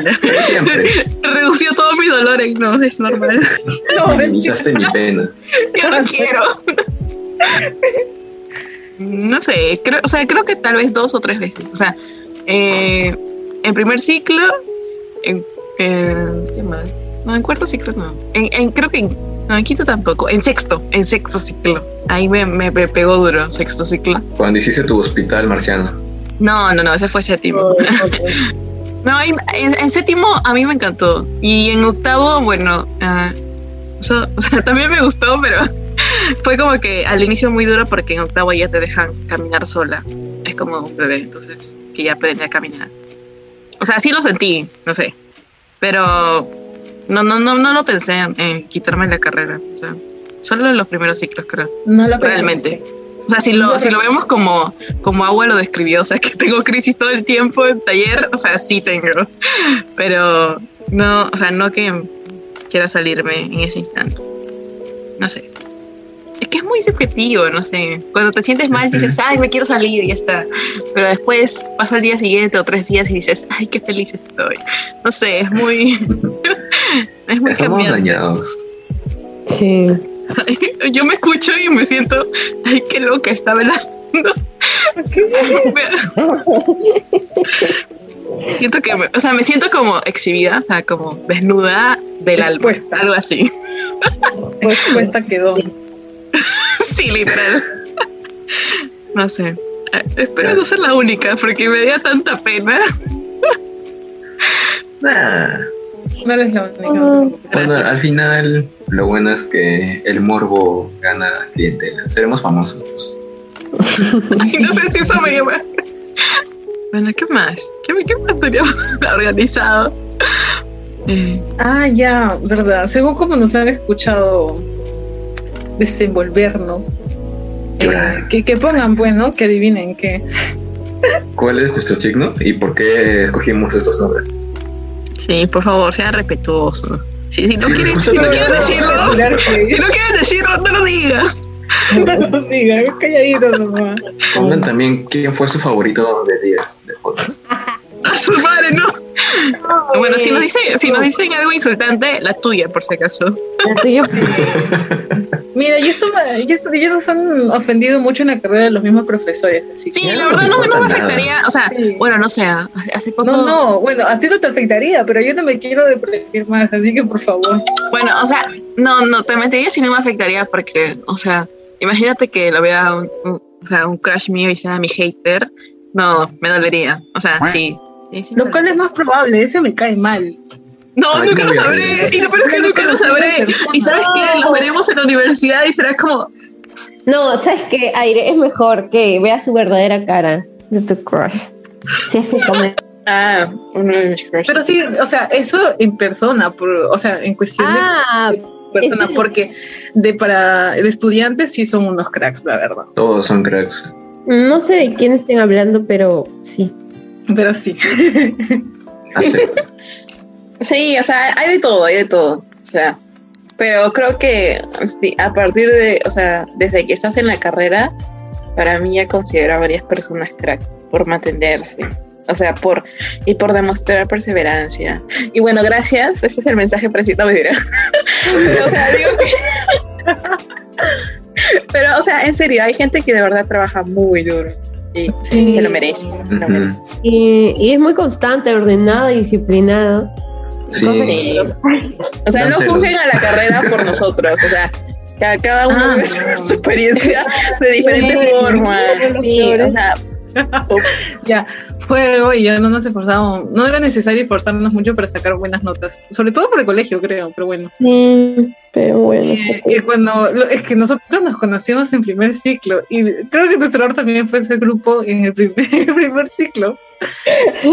Siempre. redució todo mi dolor en no, es normal. No, Minimizaste mi pena. Yo no quiero. No sé, creo, o sea, creo que tal vez dos o tres veces. O sea, eh, en primer ciclo, en, en- ¿qué más? No, en cuarto ciclo no. En, en- creo que en, no, en quinto tampoco. En sexto, en sexto ciclo. Ahí me, me, me pegó duro, sexto ciclo. Cuando hiciste tu hospital marciano. No, no, no, ese fue séptimo. Oh. No, en, séptimo a mí me encantó. Y en octavo, bueno, ah, o, sea, o sea, también me gustó, pero fue como que al inicio muy duro porque en octavo ya te dejan caminar sola. Es como un bebé, entonces, que ya aprende a caminar. O sea, sí lo sentí, no sé. Pero no, no, no, no lo pensé en, en quitarme la carrera. O sea, solo en los primeros ciclos, creo. No lo Realmente. O sea, si lo, si lo vemos como, como Agua lo describió, o sea, que tengo crisis todo el tiempo en taller, o sea, sí tengo. Pero no, o sea, no que quiera salirme en ese instante. No sé. Es que es muy subjetivo, no sé. Cuando te sientes mal dices, ay, me quiero salir y ya está. Pero después pasa el día siguiente o tres días y dices, ay, qué feliz estoy. No sé, es muy... es muy Estamos cambiante. dañados. Sí. Yo me escucho y me siento, ay, qué loca está velando. siento que, me- o sea, me siento como exhibida, o sea, como desnuda del alma, Expuesta. algo así. Pues cuesta quedó. sí, literal. no sé. Espero no ser la única, porque me da tanta pena. Nah. No eres la única. no. Bueno, Gracias. al final, lo bueno es que el morbo gana clientela. Seremos famosos. Y no sé si eso me lleva. Bueno, ¿qué más? ¿Qué, qué más teníamos organizado? Eh, Ah, ya, verdad. Según como nos han escuchado desenvolvernos, eh, que, que pongan, bueno, que adivinen qué. ¿Cuál es nuestro signo y por qué escogimos estos nombres? Sí, por favor, sean respetuosos. Sí, si no Sí, justo si no decirlo, si no quieren decirlo, no lo digan. No nos digan, calladitos nomás. Pongan también quién fue su favorito del día del podcast. A su madre, no. Bueno, si nos, dicen, si nos dicen algo insultante, la tuya, por si acaso. La tuya, Mira, yo esto, me- yo esto- ellos nos han ofendido mucho en la carrera de los mismos profesores, así. Sí, la verdad no, no me nada. afectaría. O sea, Sí. bueno, no sé, hace, hace poco. No, no, bueno, a ti no te afectaría, pero yo no me quiero deprimir más, así que por favor. Bueno, o sea, no, no, te mentiría si no me afectaría porque, o sea, imagínate que lo vea un, un- o sea, un crush mío y sea mi hater. No, me dolería. O sea, sí. Sí, Lo cual es más probable, ese me cae mal. No, Ay, nunca lo sabré. Y lo peor es que nunca lo sabré. Y sabes qué, los veremos en la universidad y será como, No, ¿sabes qué? Aire, es mejor que veas su verdadera cara de tu crush. Si es que come- ah, uno de mis crushes. Pero sí, o sea, eso en persona, por, o sea, en cuestión Ah, de persona, ese- porque de para de estudiantes sí son unos cracks, la verdad. Todos son cracks. no sé de quién estén hablando, pero sí. Pero sí. Acepto. Sí, o sea, hay de todo, hay de todo. O sea, pero creo que sí, a partir de, o sea, desde que estás en la carrera, para mí ya considero a varias personas cracks por mantenerse. O sea, por y por demostrar perseverancia. Y bueno, gracias. Este es el mensaje preciso, me dirá. O sea, digo que- Pero, o sea, en serio, hay gente que de verdad trabaja muy duro Sí. se lo merece. se lo merece. Y, y es muy constante, ordenada y disciplinada. Sí. O sea, no juzguen a la carrera por nosotros, o sea, ca- cada uno Ah, su, experiencia de diferentes Sí, formas. los Sí, o sea, ya, fue algo y ya no nos esforzamos. No era necesario esforzarnos mucho para sacar buenas notas, sobre todo por el colegio, creo, pero bueno. Sí, pero bueno. Eh, y cuando lo- es que nosotros nos conocimos en primer ciclo y creo que nuestro error también fue ese grupo en el primer, el primer ciclo.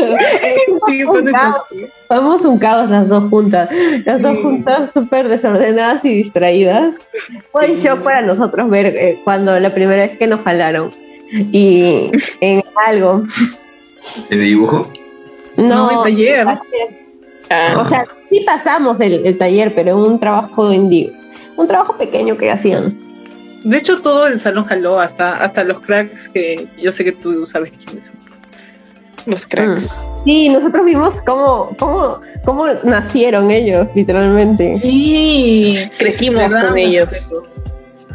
Sí, nuestro- caos. Somos un caos las dos juntas. Las dos Sí. juntas súper desordenadas y distraídas. Fue un Sí. shock para nosotros ver eh, cuando la primera vez que nos jalaron. Y en algo. ¿En dibujo? No, No, en taller. ah, o sea, sí pasamos el, el taller, pero un trabajo indie. Un trabajo pequeño que hacían. De hecho, todo el salón jaló, hasta, hasta los cracks que yo sé que tú sabes quiénes son. los cracks. Sí, nosotros vimos cómo, cómo, cómo nacieron ellos, literalmente. Sí, Crecimos con ellos.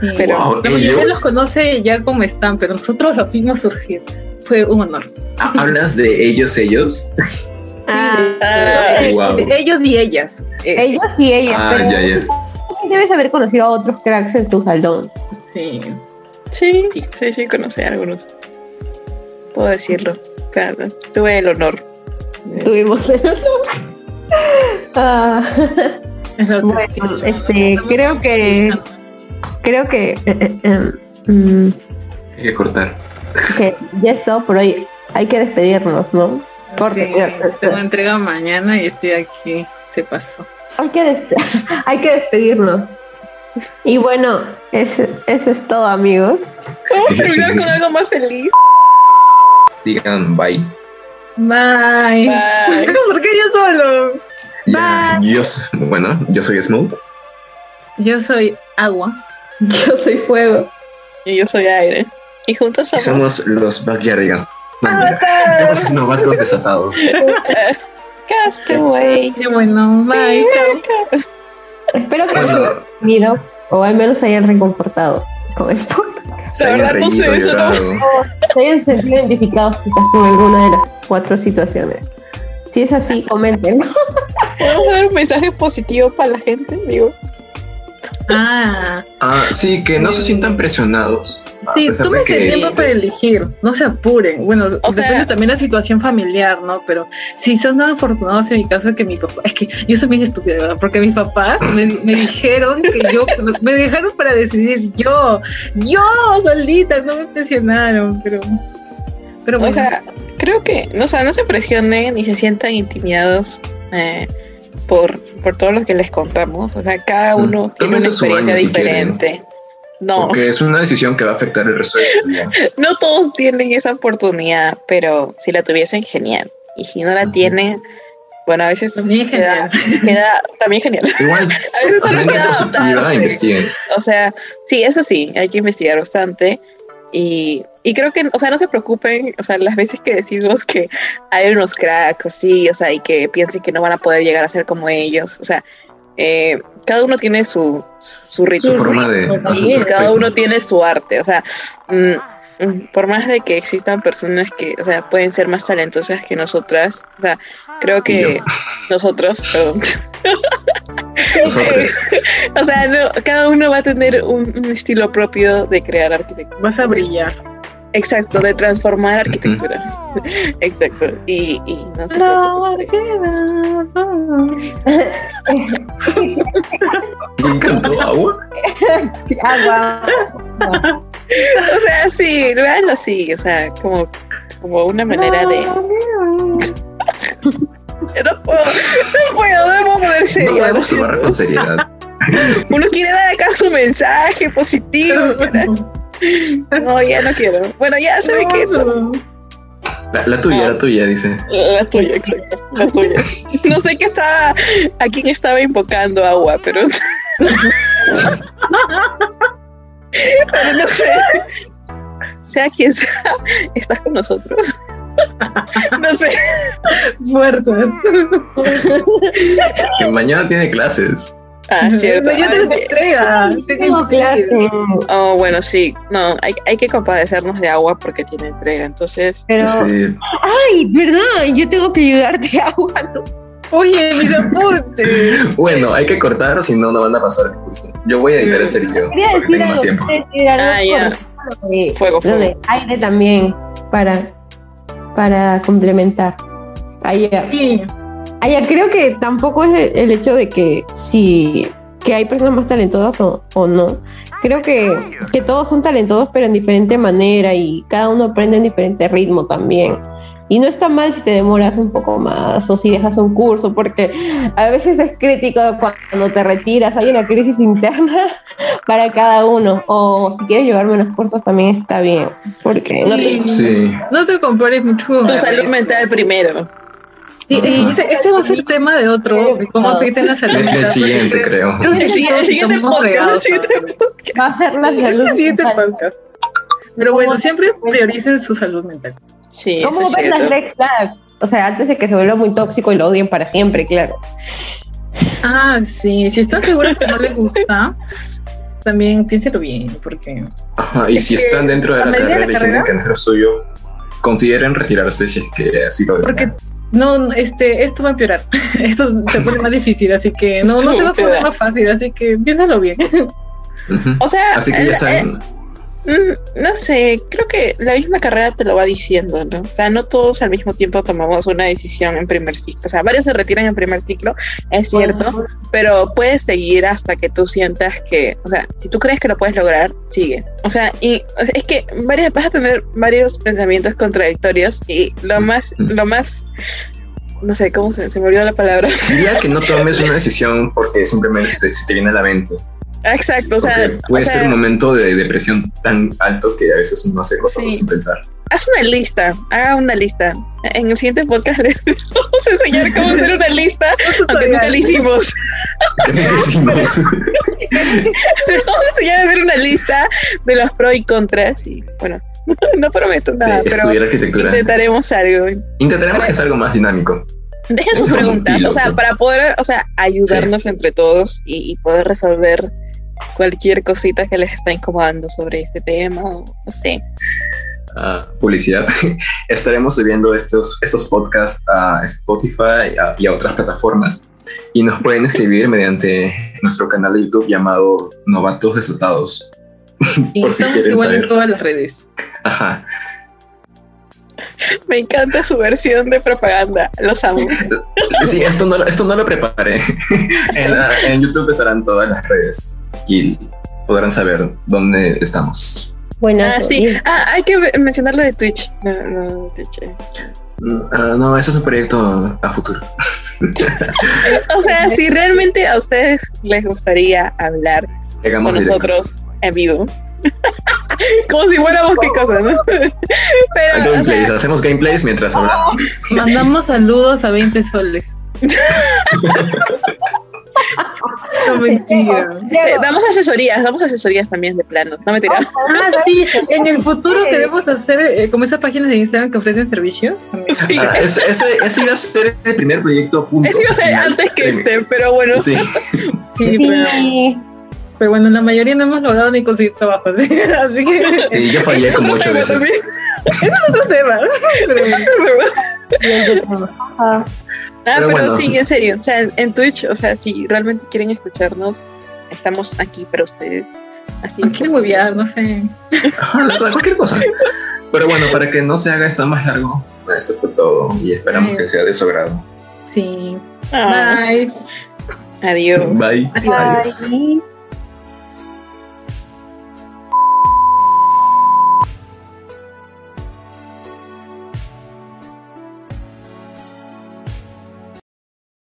Sí, Pero- Wow, la mayoría ellos- los conoce ya como están, pero nosotros los vimos surgir. Fue un honor. Ah, ¿Hablas de ellos, ellos? Ah, Ah, Eh, wow. Ellos y ellas. Eh, ellos y ellas, Ah, pero ya, ya. debes haber conocido a otros cracks en tu salón. sí. Sí, sí, sí, conocí a algunos. Puedo decirlo. Claro, tuve el honor. Tuvimos el Ah, Es lo que Bueno, este, creo que creo que eh, eh, eh, mm, Hay que cortar. que ya es todo por hoy. Hay que despedirnos, ¿no? Corte, Sí, corte. tengo entrega mañana y estoy aquí. Se pasó. Hay que, hay que despedirnos. Y bueno, ese- eso es todo, amigos. Vamos a terminar con algo más feliz. Digan bye. Bye. Bye. ¿Por qué yo solo? Ya, yo, bueno, yo soy Smoke. Yo soy agua. Yo soy fuego. Y yo soy aire. Y juntos Y somos, somos los Backyardigans. Somos novatos desatados. Castaways. Y bueno, bye. Espero que hayan reído o al menos se hayan reconfortado con esto. se La hayan verdad no sé, eso no-. Se hayan sentido identificados quizás con alguna de las cuatro situaciones. Si es así, comenten. ¿Podemos dar un mensaje positivo para la gente? Digo, Ah, Ah, sí, que no se sientan presionados. Sí, tómense el que tiempo para elegir. No se apuren. Bueno, O sea- depende también de la situación familiar, ¿no? Pero si son tan afortunados en mi caso que mi papá. Es que yo soy bien estúpida, ¿verdad? Porque mis papás me, me dijeron que yo. Me dejaron para decidir yo. Yo solita, no me presionaron, pero. Pero bueno. o sea, creo que, no, o sea, no se presionen ni se sientan intimidados eh, por, por todo lo que les contamos. O sea, cada Mm, uno tiene una experiencia año si diferente. No, porque es una decisión que va a afectar el resto de su vida. no todos tienen esa oportunidad, pero si la tuviesen, genial. Y si no la Ujú. tienen, bueno, a veces También queda, genial. queda también genial. Igual, A veces solo queda adaptarse. investiguen. O sea, sí, eso sí, hay que investigar bastante. Y, y creo que, o sea, no se preocupen, o sea, las veces que decimos que hay unos cracks así, o sea, y que piensen que no van a poder llegar a ser como ellos, o sea, eh, cada uno tiene su, su ritmo. Su forma de. Bueno, ajá, y cada uno tiene su arte, o sea, mm, mm, por más de que existan personas que, o sea, pueden ser más talentosas que nosotras, o sea, creo que nosotros, perdón, Nosotros. o sea, no, cada uno va a tener un, un estilo propio de crear arquitectura. Vas a brillar. Exacto, de transformar arquitectura. Exacto. Y, y no se preocupen. Me encantó agua. Agua. O sea, sí, véanlo así, o sea, como, como una manera de. No puedo, no puedo, no puedo poner No serio. lo podemos tomar con seriedad. Uno quiere dar acá su mensaje positivo. No, ya no quiero. Bueno, ya sabe que La, la tuya, la tuya, dice. La tuya, exacto. La tuya. No sé qué estaba, a quién estaba invocando agua, pero. pero no sé. Sea quien sea, estás con nosotros. No sé. Fuerzas. Que mañana tiene clases. Ah, cierto. Yo tengo Ah, entrega. Tengo clase. Oh, bueno, sí. No, hay, hay que compadecernos de agua porque tiene entrega. Entonces, Pero, Sí. ay, verdad, yo tengo que ayudarte agua. ¿no? Oye, mis apuntes. Bueno, hay que cortar, si no, no van a pasar el curso. Yo voy a editar Mm. este video. Quería Porque decir tengo algo, más tiempo. quería decir algo Ah, ya. Fuego, lo fuego. de aire también para, para complementar. Allá. Sí. Allá creo que tampoco es el, el hecho de que si que hay personas más talentosas o, o no. Creo que, que todos son talentosos pero en diferente manera y cada uno aprende en diferente ritmo también. Y no está mal si te demoras un poco más o si dejas un curso, porque a veces es crítico cuando te retiras, hay una crisis interna para cada uno. O si quieres llevar menos cursos también está bien, porque no te- Sí. Sí. No te compares mucho con tu salud mental primero. Sí, y ese, ese va a ser tema de otro, de cómo afecta en la salud. El, el siguiente, creo. Creo que El sí, siguiente- el siguiente podcast, va a ser la salud El siguiente mental. podcast. Pero bueno, siempre prioricen su salud mental. Sí, ¿Cómo ven las red flags? O sea, antes de que se vuelva muy tóxico y lo odien para siempre, claro. Ah, sí, si estás segura que no les gusta, también piénselo bien, porque Ajá, y Es si están dentro de la de carrera la y sienten que no es lo suyo, consideren retirarse si es que así lo Porque desean. no, no, este, esto va a empeorar. Esto se pone más difícil, así que no, no se va a poner más fácil, así que piénsalo bien. O sea, Así que ya saben, Mm, No sé, creo que la misma carrera te lo va diciendo, ¿no? O sea, no todos al mismo tiempo tomamos una decisión en primer ciclo. O sea, varios se retiran en primer ciclo, es cierto, pero puedes seguir hasta que tú sientas que, o sea, si tú crees que lo puedes lograr, sigue. O sea, y o sea, es que varias, vas a tener varios pensamientos contradictorios y lo más, lo más, no sé, ¿cómo se, se me olvidó la palabra? diría que no tomes una decisión porque simplemente se te, se te viene a la mente. Exacto, o sea, Porque puede o sea, ser un momento de depresión tan alto que a veces uno hace cosas Sí. sin pensar. Haz una lista, haga una lista. En el siguiente podcast les vamos a enseñar cómo hacer una lista, aunque nunca la hicimos. Les vamos a enseñar a hacer una lista de los pros y contras. Y bueno, no prometo nada, de pero estudiar arquitectura. intentaremos algo. Intentaremos que sea algo más dinámico. Dejen sus Este es un preguntas, o sea, para poder, o sea, ayudarnos entre todos y, y poder resolver cualquier cosita que les está incomodando sobre este tema, o no sé. Ah, publicidad. Estaremos subiendo estos, estos podcasts a Spotify y a, y a otras plataformas. Y nos pueden escribir mediante nuestro canal de YouTube llamado Novatos Resultados. Y Por si quieren igual en saber. todas las redes. Ajá. Me encanta su versión de propaganda, los amo. Sí, esto no, lo- esto no lo preparé. En, en YouTube estarán todas las redes y podrán saber dónde estamos. Bueno, Ah, sí. Ah, hay que mencionar lo de Twitch. No, no, Twitch. eh. Ah, no, eso es un proyecto a futuro. O sea, si realmente a ustedes les gustaría hablar Llegamos con directos. nosotros en vivo. Como si fuéramos qué cosa, ¿no? Pero, o gameplays, sea, hacemos gameplays mientras hablamos. Mandamos saludos a 20 soles. No mentira. eh, damos asesorías, damos asesorías también de planos, no me tiras. Ah, sí, en el futuro queremos hacer eh, como esas páginas de Instagram que ofrecen servicios. Sí, Ah, ese, ese, ese iba a ser el primer proyecto juntos. eso iba a ser al final. antes que este, pero bueno. Sí, Sí, pero, Sí. pero bueno, la mayoría no hemos logrado ni conseguir trabajo, así, así que sí, yo fallé Ese es como otro ocho tema veces. también. otro tema. Pero, Ajá. Ah, Pero pero, bueno. sí, en serio. O sea, en, Twitch, o sea, si realmente quieren escucharnos, estamos aquí para ustedes. Así no quiero huevear, no sé. Cualquier cosa. Pero bueno, para que no se haga esto más largo, esto fue todo y esperamos que sea de su agrado. Sí. Ah, Bye. adiós. Bye. Adiós. Adiós. Ay.